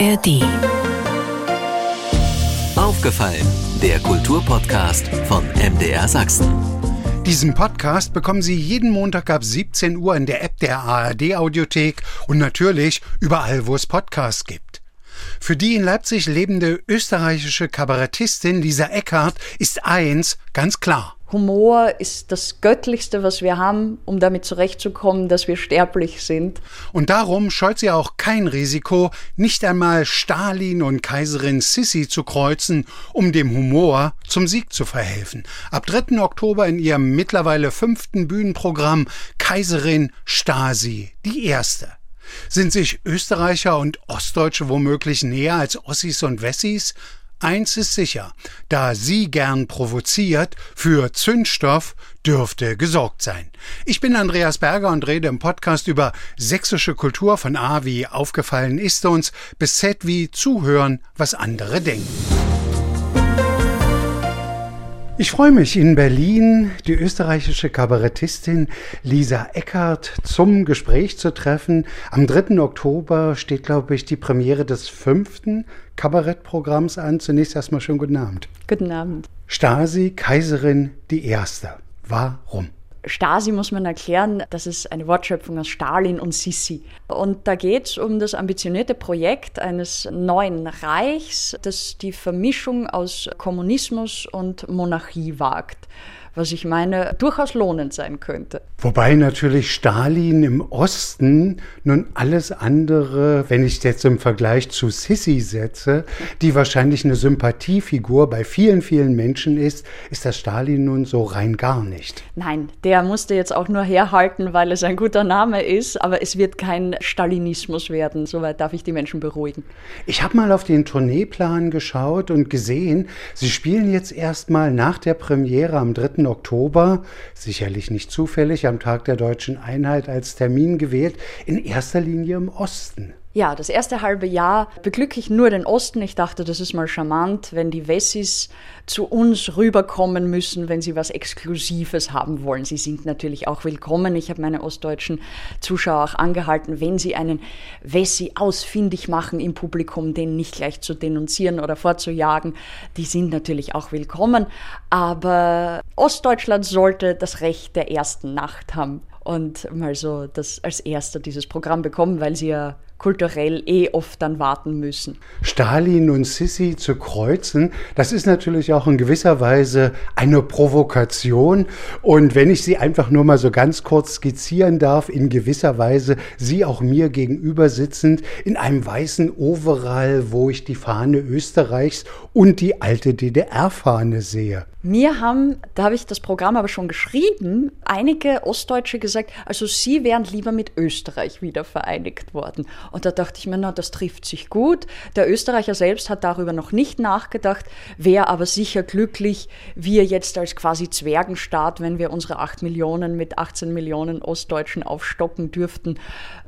ARD. Aufgefallen, der Kulturpodcast von MDR Sachsen. Diesen Podcast bekommen Sie jeden Montag ab 17 Uhr in der App der ARD Audiothek und natürlich überall, wo es Podcasts gibt. Für die in Leipzig lebende österreichische Kabarettistin Lisa Eckhardt ist eins ganz klar. Humor ist das Göttlichste, was wir haben, um damit zurechtzukommen, dass wir sterblich sind. Und darum scheut sie auch kein Risiko, nicht einmal Stalin und Kaiserin Sissi zu kreuzen, um dem Humor zum Sieg zu verhelfen. Ab 3. Oktober in ihrem mittlerweile fünften Bühnenprogramm Kaiserin Stasi, die erste. Sind sich Österreicher und Ostdeutsche womöglich näher als Ossis und Wessis? Eins ist sicher, da sie gern provoziert, für Zündstoff dürfte gesorgt sein. Ich bin Andreas Berger und rede im Podcast über sächsische Kultur von A wie aufgefallen ist uns bis Z wie zuhören, was andere denken. Ich freue mich, in Berlin die österreichische Kabarettistin Lisa Eckert zum Gespräch zu treffen. Am 3. Oktober steht, glaube ich, die Premiere des fünften Kabarettprogramms an. Zunächst erstmal schönen guten Abend. Guten Abend. Stasi, Kaiserin, die Erste. Warum? Stasi muss man erklären, das ist eine Wortschöpfung aus Stalin und Sissi. Und da geht es um das ambitionierte Projekt eines neuen Reichs, das die Vermischung aus Kommunismus und Monarchie wagt was ich meine, durchaus lohnend sein könnte. Wobei natürlich Stalin im Osten nun alles andere, wenn ich jetzt im Vergleich zu Sissi setze, die wahrscheinlich eine Sympathiefigur bei vielen, vielen Menschen ist, ist das Stalin nun so rein gar nicht. Nein, der musste jetzt auch nur herhalten, weil es ein guter Name ist, aber es wird kein Stalinismus werden. Soweit darf ich die Menschen beruhigen. Ich habe mal auf den Tourneeplan geschaut und gesehen, Sie spielen jetzt erstmal nach der Premiere am 3. Oktober, sicherlich nicht zufällig, am Tag der deutschen Einheit als Termin gewählt, in erster Linie im Osten. Ja, das erste halbe Jahr beglücke ich nur den Osten. Ich dachte, das ist mal charmant, wenn die Wessis zu uns rüberkommen müssen, wenn sie was Exklusives haben wollen. Sie sind natürlich auch willkommen. Ich habe meine ostdeutschen Zuschauer auch angehalten, wenn sie einen Wessi ausfindig machen im Publikum, den nicht gleich zu denunzieren oder vorzujagen. Die sind natürlich auch willkommen. Aber Ostdeutschland sollte das Recht der ersten Nacht haben und mal so das als erster dieses Programm bekommen, weil sie ja kulturell eh oft dann warten müssen. Stalin und Sissi zu kreuzen, das ist natürlich auch in gewisser Weise eine Provokation. Und wenn ich sie einfach nur mal so ganz kurz skizzieren darf, in gewisser Weise sie auch mir gegenüber sitzend in einem weißen Overall, wo ich die Fahne Österreichs und die alte DDR-Fahne sehe. Mir haben, da habe ich das Programm aber schon geschrieben, einige Ostdeutsche gesagt, also sie wären lieber mit Österreich wieder vereinigt worden. Und da dachte ich mir, na, das trifft sich gut. Der Österreicher selbst hat darüber noch nicht nachgedacht, wäre aber sicher glücklich, wir jetzt als quasi Zwergenstaat, wenn wir unsere 8 Millionen mit 18 Millionen Ostdeutschen aufstocken dürften.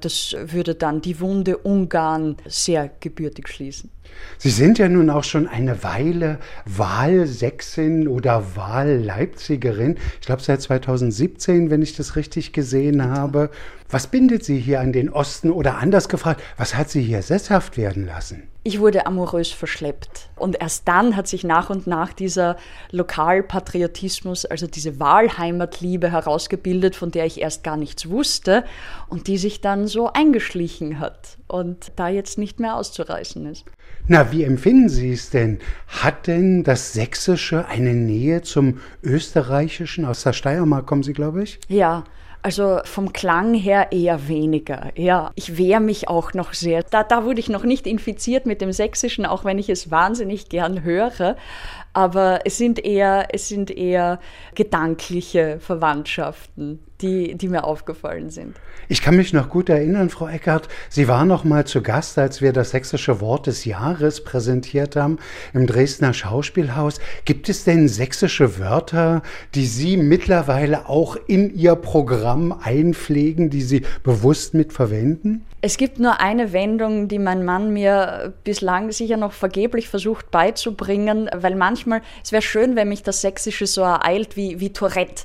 Das würde dann die Wunde Ungarn sehr gebürtig schließen. Sie sind ja nun auch schon eine Weile Wahlsächsin oder Wahlleipzigerin. Ich glaube seit 2017, wenn ich das richtig gesehen habe. Was bindet Sie hier an den Osten oder anders gefragt, was hat Sie hier sesshaft werden lassen? Ich wurde amorös verschleppt. Und erst dann hat sich nach und nach dieser Lokalpatriotismus, also diese Wahlheimatliebe herausgebildet, von der ich erst gar nichts wusste und die sich dann so eingeschlichen hat und da jetzt nicht mehr auszureißen ist. Na, wie empfinden Sie es denn? Hat denn das Sächsische eine Nähe zum Österreichischen? Aus der Steiermark kommen Sie, glaube ich? Ja, also vom Klang her eher weniger. Ja, ich wehre mich auch noch sehr. Da, da wurde ich noch nicht infiziert mit dem Sächsischen, auch wenn ich es wahnsinnig gern höre. Aber es sind eher, es sind eher gedankliche Verwandtschaften die, die mir aufgefallen sind. Ich kann mich noch gut erinnern, Frau Eckert, Sie waren noch mal zu Gast, als wir das sächsische Wort des Jahres präsentiert haben im Dresdner Schauspielhaus. Gibt es denn sächsische Wörter, die Sie mittlerweile auch in Ihr Programm einpflegen, die Sie bewusst mit verwenden? Es gibt nur eine Wendung, die mein Mann mir bislang sicher noch vergeblich versucht beizubringen, weil manchmal, es wäre schön, wenn mich das Sächsische so ereilt wie, wie Tourette.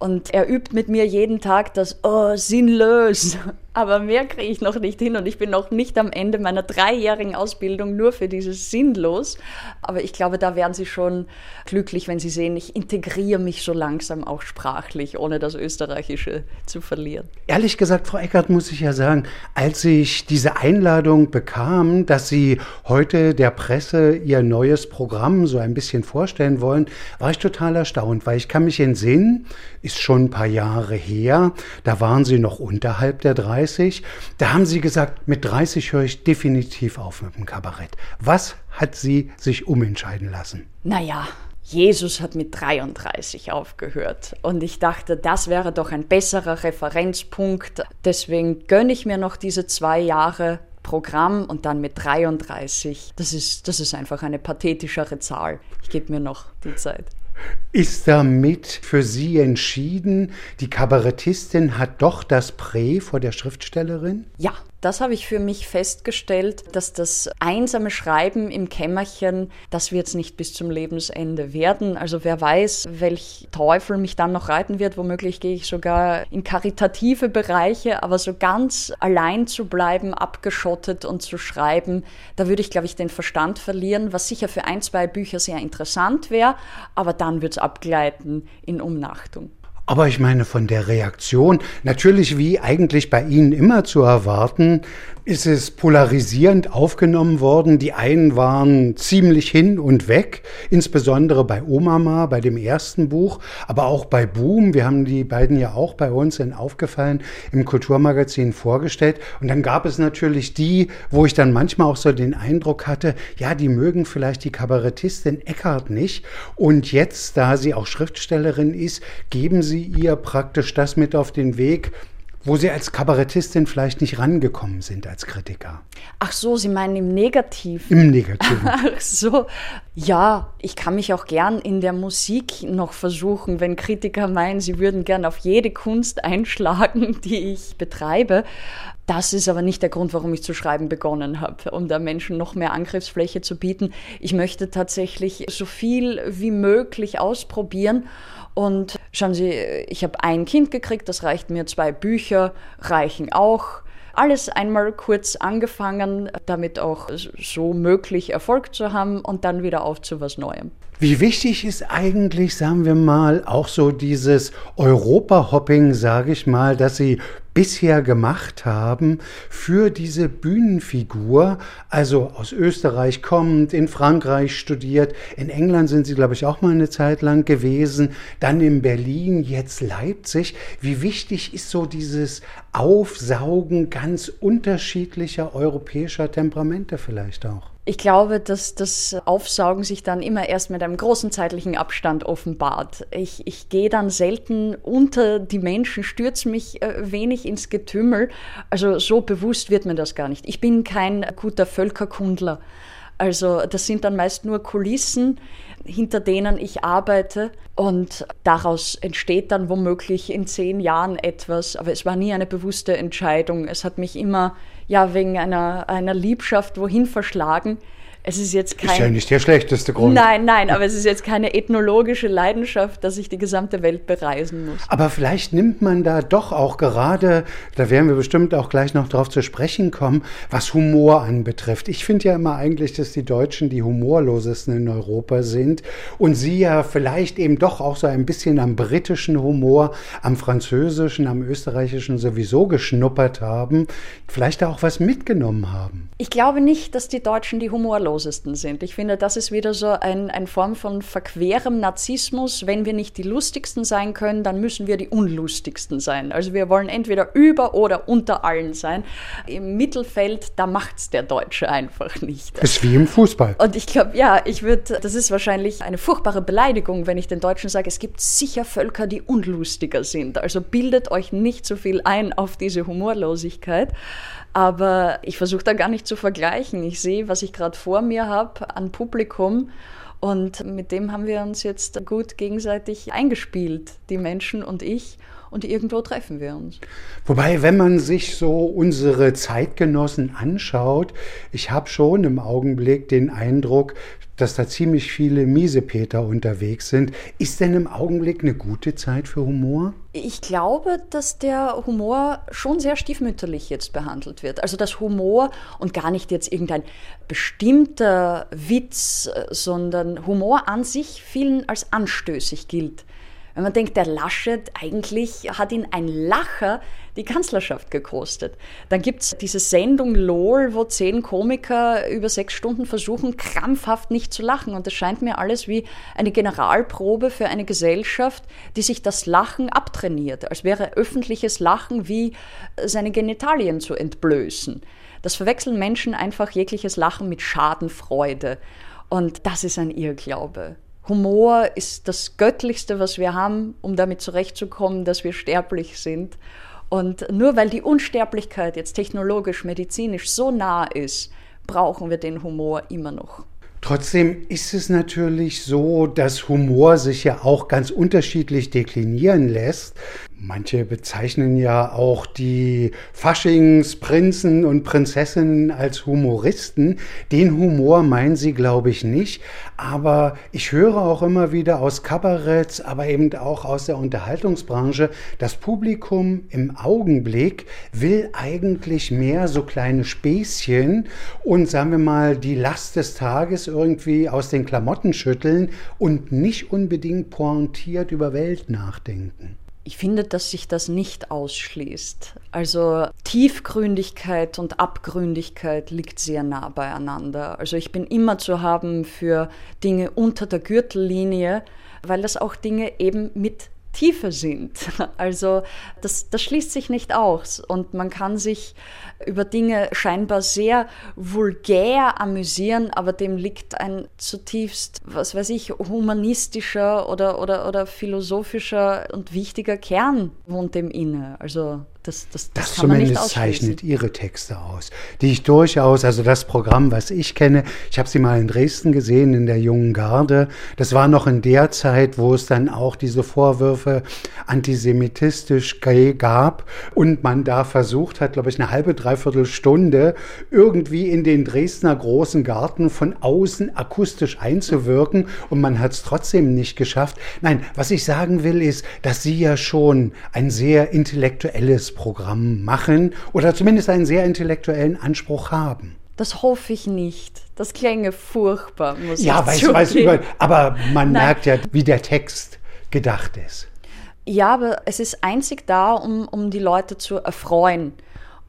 Und er übt mit mir jeden Tag das Oh, sinnlos. Aber mehr kriege ich noch nicht hin und ich bin noch nicht am Ende meiner dreijährigen Ausbildung nur für dieses Sinnlos. Aber ich glaube, da wären Sie schon glücklich, wenn Sie sehen, ich integriere mich so langsam auch sprachlich, ohne das Österreichische zu verlieren. Ehrlich gesagt, Frau Eckert, muss ich ja sagen, als ich diese Einladung bekam, dass Sie heute der Presse Ihr neues Programm so ein bisschen vorstellen wollen, war ich total erstaunt, weil ich kann mich entsinnen, ist schon ein paar Jahre her, da waren Sie noch unterhalb der 30, da haben Sie gesagt, mit 30 höre ich definitiv auf mit dem Kabarett. Was hat Sie sich umentscheiden lassen? Naja, Jesus hat mit 33 aufgehört. Und ich dachte, das wäre doch ein besserer Referenzpunkt. Deswegen gönne ich mir noch diese zwei Jahre Programm und dann mit 33. Das ist, das ist einfach eine pathetischere Zahl. Ich gebe mir noch die Zeit. Ist damit für Sie entschieden, die Kabarettistin hat doch das Prä vor der Schriftstellerin? Ja, das habe ich für mich festgestellt, dass das einsame Schreiben im Kämmerchen, das wird es nicht bis zum Lebensende werden. Also wer weiß, welch Teufel mich dann noch reiten wird. Womöglich gehe ich sogar in karitative Bereiche, aber so ganz allein zu bleiben, abgeschottet und zu schreiben, da würde ich, glaube ich, den Verstand verlieren, was sicher für ein, zwei Bücher sehr interessant wäre, aber dann wird es abgleiten in Umnachtung. Aber ich meine von der Reaktion, natürlich wie eigentlich bei Ihnen immer zu erwarten, ist es polarisierend aufgenommen worden. Die einen waren ziemlich hin und weg, insbesondere bei Omama, bei dem ersten Buch, aber auch bei Boom. Wir haben die beiden ja auch bei uns in Aufgefallen im Kulturmagazin vorgestellt. Und dann gab es natürlich die, wo ich dann manchmal auch so den Eindruck hatte, ja, die mögen vielleicht die Kabarettistin Eckart nicht. Und jetzt, da sie auch Schriftstellerin ist, geben sie ihr praktisch das mit auf den Weg, wo Sie als Kabarettistin vielleicht nicht rangekommen sind als Kritiker. Ach so, Sie meinen im Negativen? Im Negativen. Ach so, ja, ich kann mich auch gern in der Musik noch versuchen, wenn Kritiker meinen, sie würden gern auf jede Kunst einschlagen, die ich betreibe. Das ist aber nicht der Grund, warum ich zu schreiben begonnen habe, um da Menschen noch mehr Angriffsfläche zu bieten. Ich möchte tatsächlich so viel wie möglich ausprobieren und schauen Sie, ich habe ein Kind gekriegt, das reicht mir, zwei Bücher reichen auch. Alles einmal kurz angefangen, damit auch so möglich Erfolg zu haben und dann wieder auf zu was Neuem. Wie wichtig ist eigentlich, sagen wir mal, auch so dieses Europa-Hopping, sage ich mal, dass Sie bisher gemacht haben für diese Bühnenfigur, also aus Österreich kommend, in Frankreich studiert, in England sind Sie, glaube ich, auch mal eine Zeit lang gewesen, dann in Berlin, jetzt Leipzig. Wie wichtig ist so dieses Aufsaugen ganz unterschiedlicher europäischer Temperamente vielleicht auch? Ich glaube, dass das Aufsaugen sich dann immer erst mit einem großen zeitlichen Abstand offenbart. Ich, ich gehe dann selten unter die Menschen, stürze mich äh, wenig ins Getümmel. Also so bewusst wird mir das gar nicht. Ich bin kein guter Völkerkundler. Also das sind dann meist nur Kulissen, hinter denen ich arbeite und daraus entsteht dann womöglich in zehn Jahren etwas. Aber es war nie eine bewusste Entscheidung. Es hat mich immer ja wegen einer, einer Liebschaft wohin verschlagen. Es ist jetzt kein. Ist ja nicht der schlechteste Grund. Nein, nein, aber es ist jetzt keine ethnologische Leidenschaft, dass ich die gesamte Welt bereisen muss. Aber vielleicht nimmt man da doch auch gerade, da werden wir bestimmt auch gleich noch drauf zu sprechen kommen, was Humor anbetrifft. Ich finde ja immer eigentlich, dass die Deutschen die humorlosesten in Europa sind und sie ja vielleicht eben doch auch so ein bisschen am britischen Humor, am französischen, am österreichischen sowieso geschnuppert haben, vielleicht auch was mitgenommen haben. Ich glaube nicht, dass die Deutschen die humorlosesten harmlosesten sind. Ich finde, das ist wieder so ein, eine Form von verquerem Narzissmus. Wenn wir nicht die lustigsten sein können, dann müssen wir die unlustigsten sein. Also wir wollen entweder über oder unter allen sein. Im Mittelfeld, da macht es der Deutsche einfach nicht. Das ist wie im Fußball. Und ich glaube, ja, ich würde, das ist wahrscheinlich eine furchtbare Beleidigung, wenn ich den Deutschen sage, es gibt sicher Völker, die unlustiger sind. Also bildet euch nicht so viel ein auf diese Humorlosigkeit. Aber ich versuche da gar nicht zu vergleichen. Ich sehe, was ich gerade vor mir habe an Publikum. Und mit dem haben wir uns jetzt gut gegenseitig eingespielt, die Menschen und ich. Und irgendwo treffen wir uns. Wobei, wenn man sich so unsere Zeitgenossen anschaut, ich habe schon im Augenblick den Eindruck, dass da ziemlich viele Miesepeter unterwegs sind. Ist denn im Augenblick eine gute Zeit für Humor? Ich glaube, dass der Humor schon sehr stiefmütterlich jetzt behandelt wird. Also dass Humor und gar nicht jetzt irgendein bestimmter Witz, äh, sondern Humor an sich vielen als anstößig gilt. Wenn man denkt, der Laschet, eigentlich hat ihn ein Lacher die Kanzlerschaft gekostet. Dann gibt es diese Sendung LOL, wo zehn Komiker über sechs Stunden versuchen, krampfhaft nicht zu lachen. Und das scheint mir alles wie eine Generalprobe für eine Gesellschaft, die sich das Lachen abtrainiert, als wäre öffentliches Lachen wie seine Genitalien zu entblößen. Das verwechseln Menschen einfach jegliches Lachen mit Schadenfreude. Und das ist ein Irrglaube. Humor ist das Göttlichste, was wir haben, um damit zurechtzukommen, dass wir sterblich sind. Und nur weil die Unsterblichkeit jetzt technologisch, medizinisch so nah ist, brauchen wir den Humor immer noch. Trotzdem ist es natürlich so, dass Humor sich ja auch ganz unterschiedlich deklinieren lässt. Manche bezeichnen ja auch die Faschingsprinzen und Prinzessinnen als Humoristen. Den Humor meinen sie, glaube ich, nicht. Aber ich höre auch immer wieder aus Kabaretts, aber eben auch aus der Unterhaltungsbranche, das Publikum im Augenblick will eigentlich mehr so kleine Späßchen und sagen wir mal die Last des Tages irgendwie aus den Klamotten schütteln und nicht unbedingt pointiert über Welt nachdenken. Ich finde, dass sich das nicht ausschließt. Also Tiefgründigkeit und Abgründigkeit liegt sehr nah beieinander. Also ich bin immer zu haben für Dinge unter der Gürtellinie, weil das auch Dinge eben mit Tiefe sind. Also das, das schließt sich nicht aus und man kann sich über Dinge scheinbar sehr vulgär amüsieren, aber dem liegt ein zutiefst, was weiß ich, humanistischer oder, oder, oder philosophischer und wichtiger Kern wohnt dem inne. Also das, das, das, das zumindest zeichnet Ihre Texte aus, die ich durchaus, also das Programm, was ich kenne, ich habe sie mal in Dresden gesehen, in der Jungen Garde. Das war noch in der Zeit, wo es dann auch diese Vorwürfe antisemitistisch gab und man da versucht hat, glaube ich, eine halbe, dreiviertel Stunde irgendwie in den Dresdner großen Garten von außen akustisch einzuwirken und man hat es trotzdem nicht geschafft. Nein, was ich sagen will, ist, dass Sie ja schon ein sehr intellektuelles Programm machen oder zumindest einen sehr intellektuellen Anspruch haben. Das hoffe ich nicht. Das klänge furchtbar, muss ja, ich weiß, weiß über, aber man Nein. merkt ja, wie der Text gedacht ist. Ja, aber es ist einzig da, um, um die Leute zu erfreuen.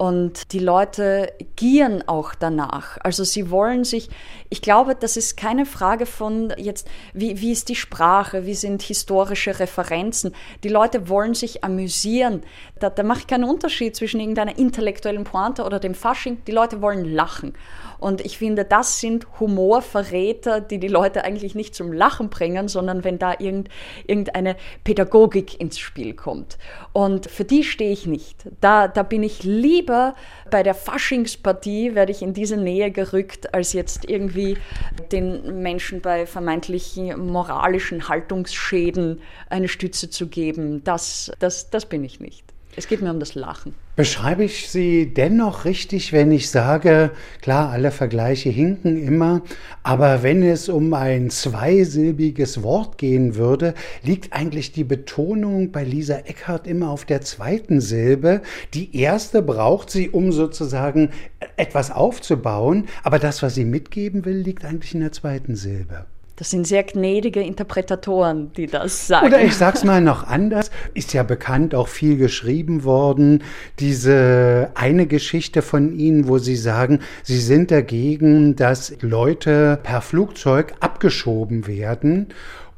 Und die Leute gieren auch danach. Also sie wollen sich, ich glaube, das ist keine Frage von jetzt, wie, wie ist die Sprache, wie sind historische Referenzen. Die Leute wollen sich amüsieren. Da, da mache ich keinen Unterschied zwischen irgendeiner intellektuellen Pointe oder dem Fasching. Die Leute wollen lachen. Und ich finde, das sind Humorverräter, die die Leute eigentlich nicht zum Lachen bringen, sondern wenn da irgend, irgendeine Pädagogik ins Spiel kommt. Und für die stehe ich nicht. Da, da bin ich lieber bei der Faschingspartie, werde ich in diese Nähe gerückt, als jetzt irgendwie den Menschen bei vermeintlichen moralischen Haltungsschäden eine Stütze zu geben. Das, das, das bin ich nicht. Es geht mir um das Lachen. Beschreibe ich Sie dennoch richtig, wenn ich sage, klar, alle Vergleiche hinken immer, aber wenn es um ein zweisilbiges Wort gehen würde, liegt eigentlich die Betonung bei Lisa Eckhardt immer auf der zweiten Silbe. Die erste braucht sie, um sozusagen etwas aufzubauen, aber das, was sie mitgeben will, liegt eigentlich in der zweiten Silbe. Das sind sehr gnädige Interpretatoren, die das sagen. Oder ich sag's mal noch anders, ist ja bekannt, auch viel geschrieben worden, diese eine Geschichte von Ihnen, wo Sie sagen, Sie sind dagegen, dass Leute per Flugzeug abgeschoben werden.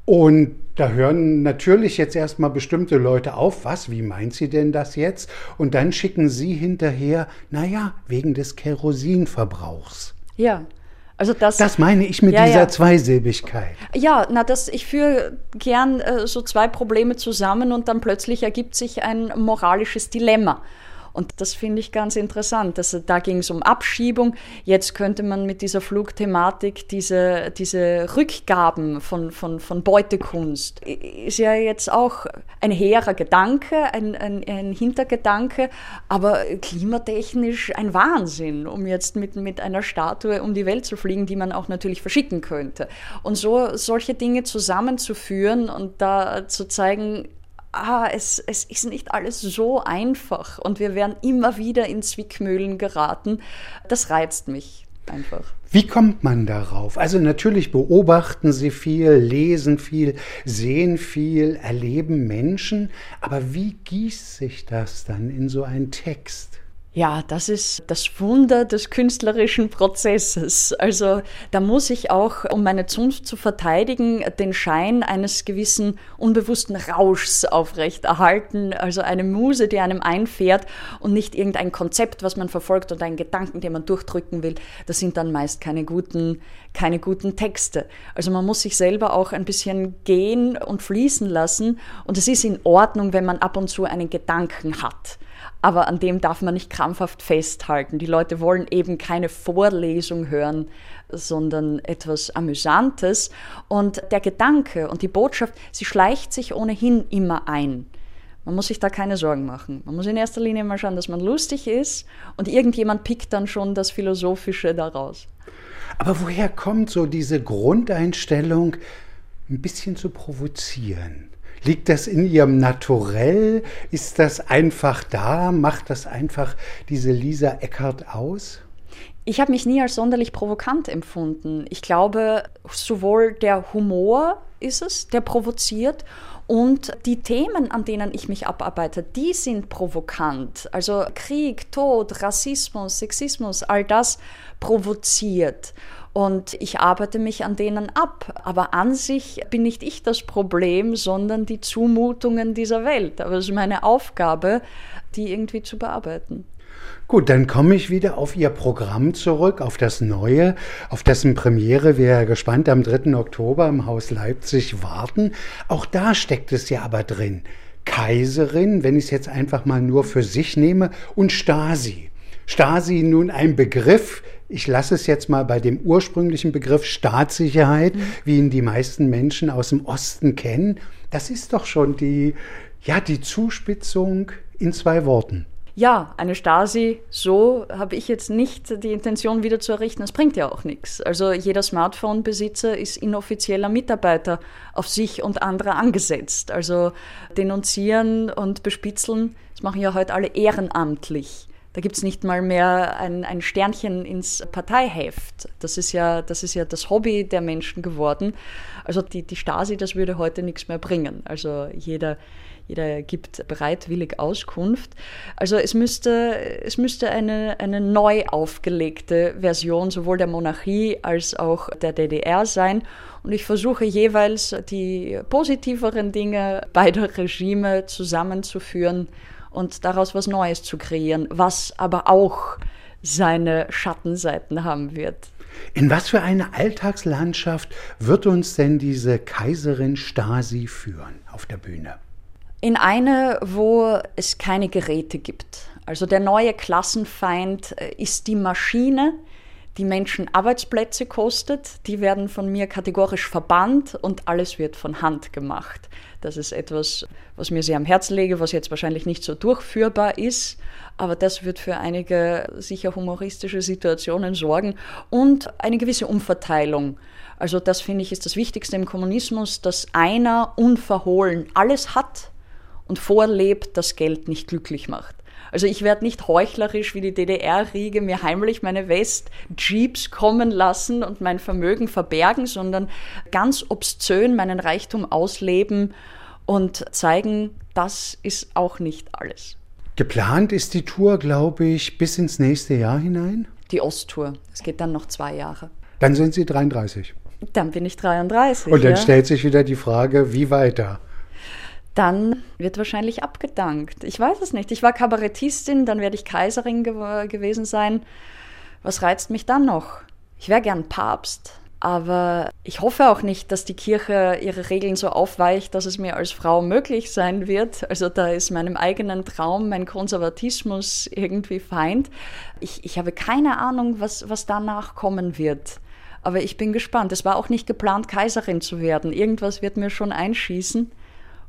Und da hören natürlich jetzt erstmal bestimmte Leute auf, was, wie meint sie denn das jetzt? Und dann schicken sie hinterher, naja, wegen des Kerosinverbrauchs. Ja, also das, das meine ich mit ja, dieser ja. Zweisilbigkeit. Ja, na, das, ich führe gern äh, so zwei Probleme zusammen und dann plötzlich ergibt sich ein moralisches Dilemma. Und das finde ich ganz interessant. Das, da ging es um Abschiebung. Jetzt könnte man mit dieser Flugthematik diese, diese Rückgaben von, von, von Beutekunst, ist ja jetzt auch ein hehrer Gedanke, ein, ein, ein Hintergedanke, aber klimatechnisch ein Wahnsinn, um jetzt mit, mit einer Statue um die Welt zu fliegen, die man auch natürlich verschicken könnte. Und so solche Dinge zusammenzuführen und da zu zeigen, ah, es, es ist nicht alles so einfach und wir werden immer wieder in Zwickmühlen geraten. Das reizt mich einfach. Wie kommt man darauf? Also natürlich beobachten Sie viel, lesen viel, sehen viel, erleben Menschen, aber wie gießt sich das dann in so einen Text? Ja, das ist das Wunder des künstlerischen Prozesses. Also da muss ich auch, um meine Zunft zu verteidigen, den Schein eines gewissen unbewussten Rauschs aufrechterhalten. Also eine Muse, die einem einfährt und nicht irgendein Konzept, was man verfolgt oder einen Gedanken, den man durchdrücken will. Das sind dann meist keine guten, keine guten Texte. Also man muss sich selber auch ein bisschen gehen und fließen lassen. Und es ist in Ordnung, wenn man ab und zu einen Gedanken hat aber an dem darf man nicht krampfhaft festhalten. Die Leute wollen eben keine Vorlesung hören, sondern etwas Amüsantes. Und der Gedanke und die Botschaft, sie schleicht sich ohnehin immer ein. Man muss sich da keine Sorgen machen. Man muss in erster Linie mal schauen, dass man lustig ist und irgendjemand pickt dann schon das Philosophische daraus. Aber woher kommt so diese Grundeinstellung, ein bisschen zu provozieren? Liegt das in Ihrem Naturell? Ist das einfach da? Macht das einfach diese Lisa Eckert aus? Ich habe mich nie als sonderlich provokant empfunden. Ich glaube, sowohl der Humor ist es, der provoziert, und die Themen, an denen ich mich abarbeite, die sind provokant. Also Krieg, Tod, Rassismus, Sexismus, all das provoziert. Und ich arbeite mich an denen ab. Aber an sich bin nicht ich das Problem, sondern die Zumutungen dieser Welt. Aber es ist meine Aufgabe, die irgendwie zu bearbeiten. Gut, dann komme ich wieder auf Ihr Programm zurück, auf das neue, auf dessen Premiere wir gespannt am 3. Oktober im Haus Leipzig warten. Auch da steckt es ja aber drin. Kaiserin, wenn ich es jetzt einfach mal nur für sich nehme, und Stasi. Stasi nun ein Begriff, ich lasse es jetzt mal bei dem ursprünglichen Begriff Staatssicherheit, mhm. wie ihn die meisten Menschen aus dem Osten kennen. Das ist doch schon die, ja, die Zuspitzung in zwei Worten. Ja, eine Stasi, so habe ich jetzt nicht die Intention wieder zu errichten. Das bringt ja auch nichts. Also jeder Smartphone-Besitzer ist inoffizieller Mitarbeiter auf sich und andere angesetzt. Also denunzieren und bespitzeln, das machen ja heute alle ehrenamtlich. Da gibt es nicht mal mehr ein, ein, Sternchen ins Parteiheft. Das ist, ja, das ist ja das Hobby der Menschen geworden. Also die, die Stasi, das würde heute nichts mehr bringen. Also jeder, jeder gibt bereitwillig Auskunft. Also es müsste, es müsste eine, eine neu aufgelegte Version sowohl der Monarchie als auch der DDR sein. Und ich versuche jeweils die positiveren Dinge beider Regime zusammenzuführen und daraus was Neues zu kreieren, was aber auch seine Schattenseiten haben wird. In was für eine Alltagslandschaft wird uns denn diese Kaiserin Stasi führen auf der Bühne? In eine, wo es keine Geräte gibt. Also der neue Klassenfeind äh, ist die Maschine, die Menschen Arbeitsplätze kostet. Die werden von mir kategorisch verbannt und alles wird von Hand gemacht. Das ist etwas, was mir sehr am Herzen lege, was jetzt wahrscheinlich nicht so durchführbar ist, aber das wird für einige sicher humoristische Situationen sorgen und eine gewisse Umverteilung. Also das finde ich ist das Wichtigste im Kommunismus, dass einer unverhohlen alles hat und vorlebt, dass Geld nicht glücklich macht. Also ich werde nicht heuchlerisch wie die DDR-Riege mir heimlich meine West-Jeeps kommen lassen und mein Vermögen verbergen, sondern ganz obszön meinen Reichtum ausleben und zeigen, das ist auch nicht alles. Geplant ist die Tour, glaube ich, bis ins nächste Jahr hinein? Die Osttour. Es geht dann noch zwei Jahre. Dann sind Sie 33. Dann bin ich 33. Und dann ja. stellt sich wieder die Frage, wie weiter? Dann wird wahrscheinlich abgedankt. Ich weiß es nicht. Ich war Kabarettistin, dann werde ich Kaiserin ge gewesen sein. Was reizt mich dann noch? Ich wäre gern Papst, Aber ich hoffe auch nicht, dass die Kirche ihre Regeln so aufweicht, dass es mir als Frau möglich sein wird. Also da ist meinem eigenen Traum, mein Konservatismus irgendwie feind. Ich, ich habe keine Ahnung, was, was danach kommen wird. Aber ich bin gespannt. Es war auch nicht geplant, Kaiserin zu werden. Irgendwas wird mir schon einschießen.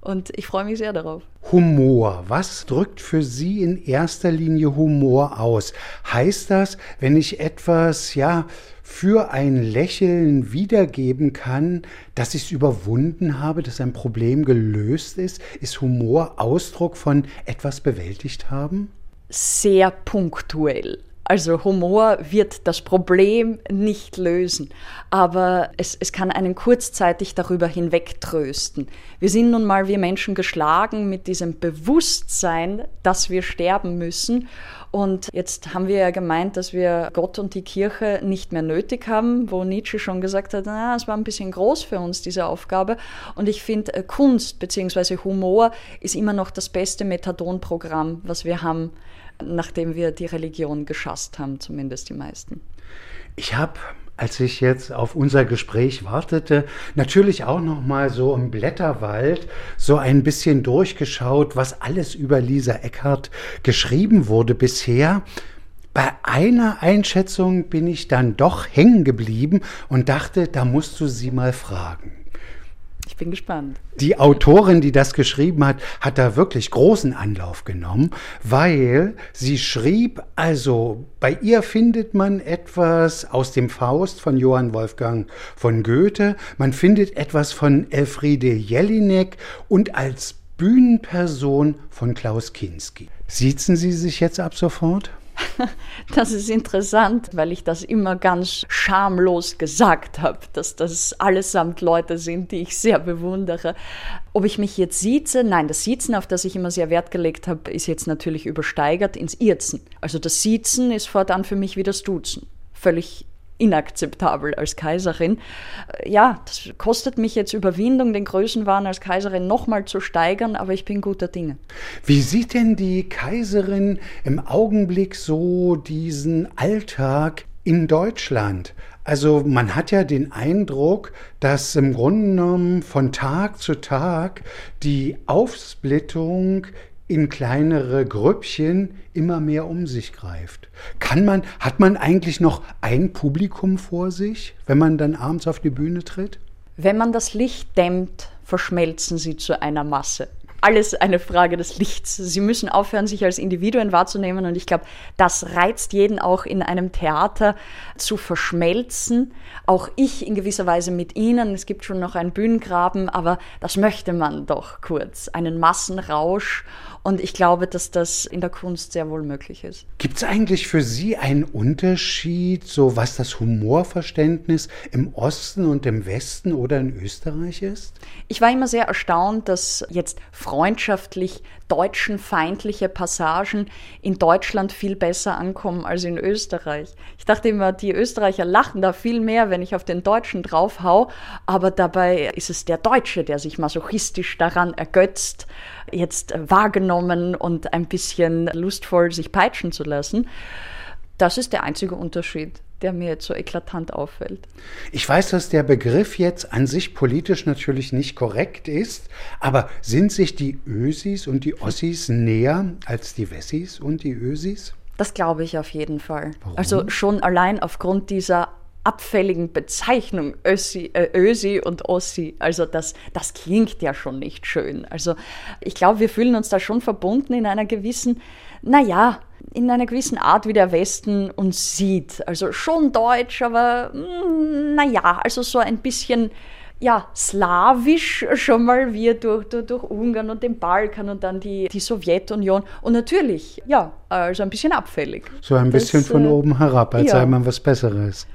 Und ich freue mich sehr darauf. Humor. Was drückt für Sie in erster Linie Humor aus? Heißt das, wenn ich etwas, ja, für ein Lächeln wiedergeben kann, dass ich es überwunden habe, dass ein Problem gelöst ist? Ist Humor Ausdruck von etwas bewältigt haben? Sehr punktuell. Also Humor wird das Problem nicht lösen, aber es, es kann einen kurzzeitig darüber hinwegtrösten. Wir sind nun mal, wir Menschen, geschlagen mit diesem Bewusstsein, dass wir sterben müssen. Und jetzt haben wir ja gemeint, dass wir Gott und die Kirche nicht mehr nötig haben, wo Nietzsche schon gesagt hat, na, es war ein bisschen groß für uns, diese Aufgabe. Und ich finde, äh, Kunst bzw. Humor ist immer noch das beste Methadonprogramm, was wir haben nachdem wir die Religion geschasst haben, zumindest die meisten. Ich habe als ich jetzt auf unser Gespräch wartete, natürlich auch noch mal so im Blätterwald so ein bisschen durchgeschaut, was alles über Lisa Eckhardt geschrieben wurde bisher. Bei einer Einschätzung bin ich dann doch hängen geblieben und dachte, da musst du sie mal fragen. Ich bin gespannt. Die Autorin, die das geschrieben hat, hat da wirklich großen Anlauf genommen, weil sie schrieb, also bei ihr findet man etwas aus dem Faust von Johann Wolfgang von Goethe, man findet etwas von Elfriede Jelinek und als Bühnenperson von Klaus Kinski. Siezen Sie sich jetzt ab sofort? Das ist interessant, weil ich das immer ganz schamlos gesagt habe, dass das allesamt Leute sind, die ich sehr bewundere. Ob ich mich jetzt sieze? Nein, das Siezen, auf das ich immer sehr Wert gelegt habe, ist jetzt natürlich übersteigert ins Irzen. Also das Siezen ist fortan für mich wie das Duzen. Völlig inakzeptabel als Kaiserin. Ja, das kostet mich jetzt Überwindung, den Größenwahn als Kaiserin nochmal zu steigern, aber ich bin guter Dinge. Wie sieht denn die Kaiserin im Augenblick so diesen Alltag in Deutschland? Also man hat ja den Eindruck, dass im Grunde genommen von Tag zu Tag die Aufsplittung in kleinere Grüppchen immer mehr um sich greift. Kann man, hat man eigentlich noch ein Publikum vor sich, wenn man dann abends auf die Bühne tritt? Wenn man das Licht dämmt, verschmelzen sie zu einer Masse alles eine Frage des Lichts. Sie müssen aufhören, sich als Individuen wahrzunehmen. Und ich glaube, das reizt jeden auch in einem Theater zu verschmelzen. Auch ich in gewisser Weise mit Ihnen. Es gibt schon noch einen Bühnengraben, aber das möchte man doch kurz. Einen Massenrausch. Und ich glaube, dass das in der Kunst sehr wohl möglich ist. Gibt es eigentlich für Sie einen Unterschied, so was das Humorverständnis im Osten und im Westen oder in Österreich ist? Ich war immer sehr erstaunt, dass jetzt freundschaftlich deutschenfeindliche Passagen in Deutschland viel besser ankommen als in Österreich. Ich dachte immer, die Österreicher lachen da viel mehr, wenn ich auf den Deutschen draufhau, aber dabei ist es der Deutsche, der sich masochistisch daran ergötzt, jetzt wahrgenommen und ein bisschen lustvoll sich peitschen zu lassen. Das ist der einzige Unterschied der mir jetzt so eklatant auffällt. Ich weiß, dass der Begriff jetzt an sich politisch natürlich nicht korrekt ist, aber sind sich die Ösis und die Ossis näher als die Wessis und die Ösis? Das glaube ich auf jeden Fall. Warum? Also schon allein aufgrund dieser abfälligen Bezeichnung Ösi, äh, Ösi und Ossi. Also das, das klingt ja schon nicht schön. Also ich glaube, wir fühlen uns da schon verbunden in einer gewissen, naja, in einer gewissen Art, wie der Westen uns sieht. Also schon deutsch, aber mm, naja, also so ein bisschen ja, slawisch schon mal wir durch, durch, durch, Ungarn und den Balkan und dann die, die Sowjetunion. Und natürlich, ja, also ein bisschen abfällig. So ein bisschen das, von äh, oben herab, als ja. sei man was Besseres.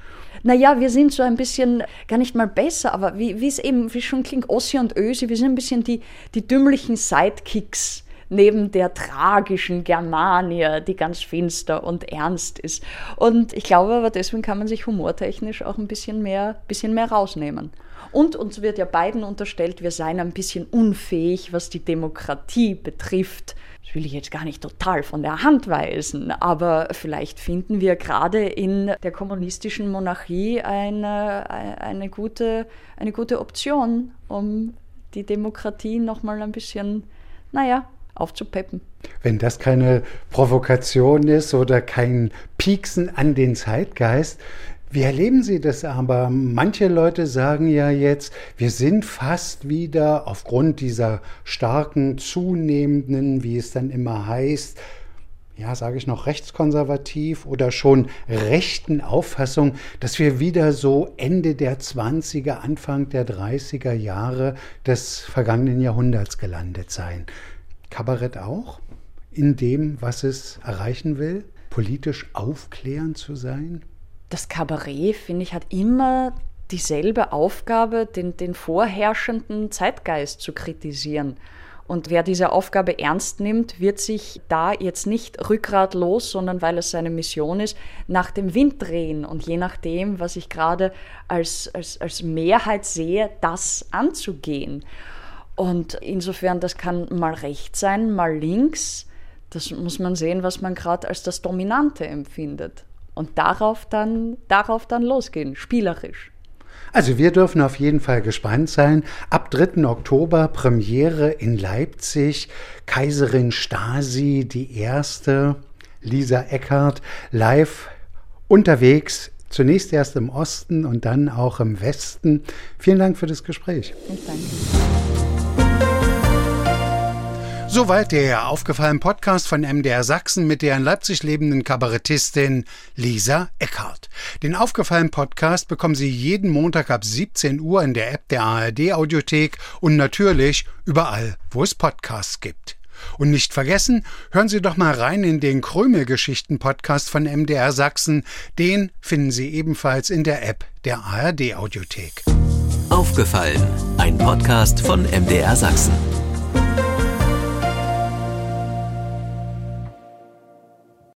Naja, wir sind so ein bisschen, gar nicht mal besser, aber wie es eben, wie schon klingt, Ossi und Ösi, wir sind ein bisschen die, die dümmlichen Sidekicks neben der tragischen Germania, die ganz finster und ernst ist. Und ich glaube aber, deswegen kann man sich humortechnisch auch ein bisschen mehr, bisschen mehr rausnehmen. Und uns wird ja beiden unterstellt, wir seien ein bisschen unfähig, was die Demokratie betrifft. Das will ich jetzt gar nicht total von der Hand weisen, aber vielleicht finden wir gerade in der kommunistischen Monarchie eine, eine, gute, eine gute Option, um die Demokratie nochmal ein bisschen, naja, aufzupeppen. Wenn das keine Provokation ist oder kein Pieksen an den Zeitgeist, wie erleben Sie das aber? Manche Leute sagen ja jetzt, wir sind fast wieder aufgrund dieser starken, zunehmenden, wie es dann immer heißt, ja, sage ich noch rechtskonservativ oder schon rechten Auffassung, dass wir wieder so Ende der 20er, Anfang der 30er Jahre des vergangenen Jahrhunderts gelandet seien. Kabarett auch? In dem, was es erreichen will? Politisch aufklärend zu sein? das Kabarett, finde ich, hat immer dieselbe Aufgabe, den, den vorherrschenden Zeitgeist zu kritisieren. Und wer diese Aufgabe ernst nimmt, wird sich da jetzt nicht rückgratlos, sondern weil es seine Mission ist, nach dem Wind drehen und je nachdem, was ich gerade als, als, als Mehrheit sehe, das anzugehen. Und insofern, das kann mal rechts sein, mal links. Das muss man sehen, was man gerade als das Dominante empfindet und darauf dann, darauf dann losgehen, spielerisch. Also wir dürfen auf jeden Fall gespannt sein. Ab 3. Oktober Premiere in Leipzig. Kaiserin Stasi, die erste, Lisa Eckert, live unterwegs. Zunächst erst im Osten und dann auch im Westen. Vielen Dank für das Gespräch. Ich danke. Soweit der aufgefallene Podcast von MDR Sachsen mit der in Leipzig lebenden Kabarettistin Lisa Eckhardt. Den aufgefallenen Podcast bekommen Sie jeden Montag ab 17 Uhr in der App der ARD Audiothek und natürlich überall, wo es Podcasts gibt. Und nicht vergessen, hören Sie doch mal rein in den Krümel-Geschichten-Podcast von MDR Sachsen. Den finden Sie ebenfalls in der App der ARD Audiothek. Aufgefallen, ein Podcast von MDR Sachsen.